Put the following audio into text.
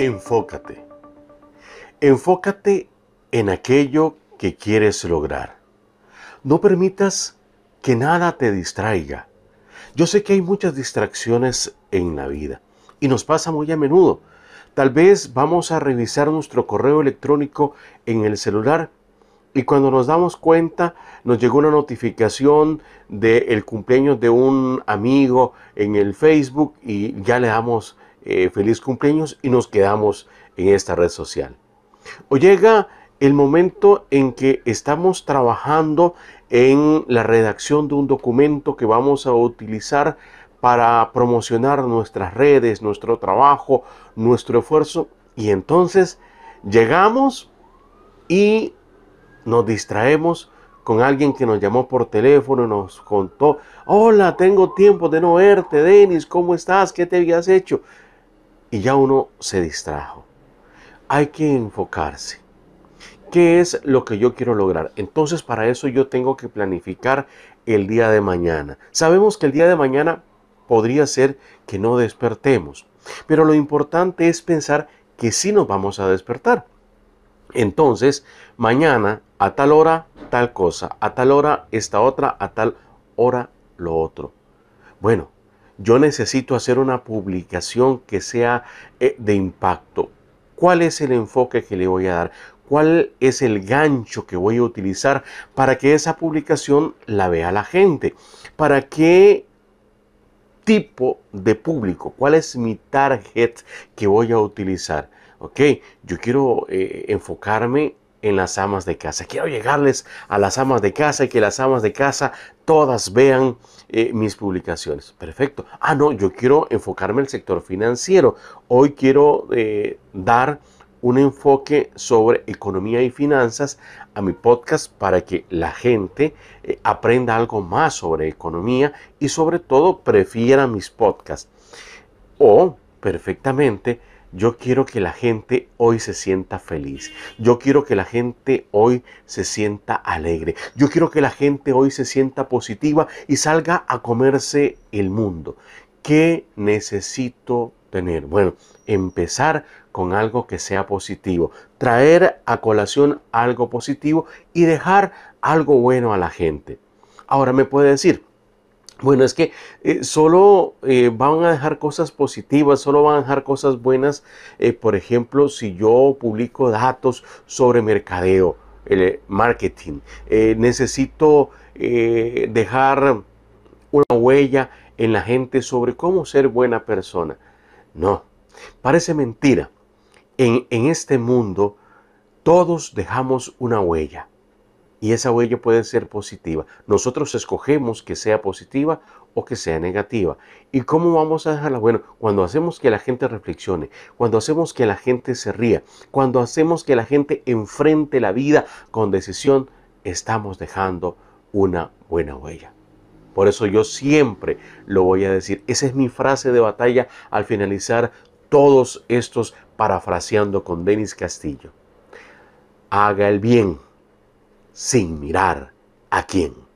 Enfócate. Enfócate en aquello que quieres lograr. No permitas que nada te distraiga. Yo sé que hay muchas distracciones en la vida y nos pasa muy a menudo. Tal vez vamos a revisar nuestro correo electrónico en el celular y cuando nos damos cuenta nos llegó una notificación del cumpleaños de un amigo en el Facebook y ya le damos eh, feliz cumpleaños y nos quedamos en esta red social. O llega el momento en que estamos trabajando en la redacción de un documento que vamos a utilizar para promocionar nuestras redes, nuestro trabajo, nuestro esfuerzo. Y entonces llegamos y nos distraemos con alguien que nos llamó por teléfono y nos contó, hola, tengo tiempo de no verte, Denis, ¿cómo estás? ¿Qué te habías hecho? Y ya uno se distrajo. Hay que enfocarse. ¿Qué es lo que yo quiero lograr? Entonces para eso yo tengo que planificar el día de mañana. Sabemos que el día de mañana podría ser que no despertemos, pero lo importante es pensar que sí nos vamos a despertar. Entonces, mañana a tal hora tal cosa, a tal hora esta otra, a tal hora lo otro. Bueno, yo necesito hacer una publicación que sea eh, de impacto. ¿Cuál es el enfoque que le voy a dar? cuál es el gancho que voy a utilizar para que esa publicación la vea la gente, para qué tipo de público, cuál es mi target que voy a utilizar. Ok, yo quiero eh, enfocarme en las amas de casa. Quiero llegarles a las amas de casa y que las amas de casa todas vean eh, mis publicaciones. Perfecto. Ah, no, yo quiero enfocarme en el sector financiero. Hoy quiero eh, dar un enfoque sobre economía y finanzas a mi podcast para que la gente eh, aprenda algo más sobre economía y sobre todo prefiera mis podcasts. O perfectamente, yo quiero que la gente hoy se sienta feliz. Yo quiero que la gente hoy se sienta alegre. Yo quiero que la gente hoy se sienta positiva y salga a comerse el mundo. ¿Qué necesito tener? Bueno, empezar con algo que sea positivo, traer a colación algo positivo y dejar algo bueno a la gente. Ahora me puede decir, bueno, es que eh, solo eh, van a dejar cosas positivas, solo van a dejar cosas buenas. Eh, por ejemplo, si yo publico datos sobre mercadeo, el marketing, necesito dejar una huella en la gente sobre cómo ser buena persona. No, parece mentira. En, en este mundo todos dejamos una huella y esa huella puede ser positiva. Nosotros escogemos que sea positiva o que sea negativa. ¿Y cómo vamos a dejarla? Bueno, cuando hacemos que la gente reflexione, cuando hacemos que la gente se ría, cuando hacemos que la gente enfrente la vida con decisión, estamos dejando una buena huella. Por eso yo siempre lo voy a decir. Esa es mi frase de batalla al finalizar todos estos parafraseando con Denis Castillo. Haga el bien sin mirar a quién.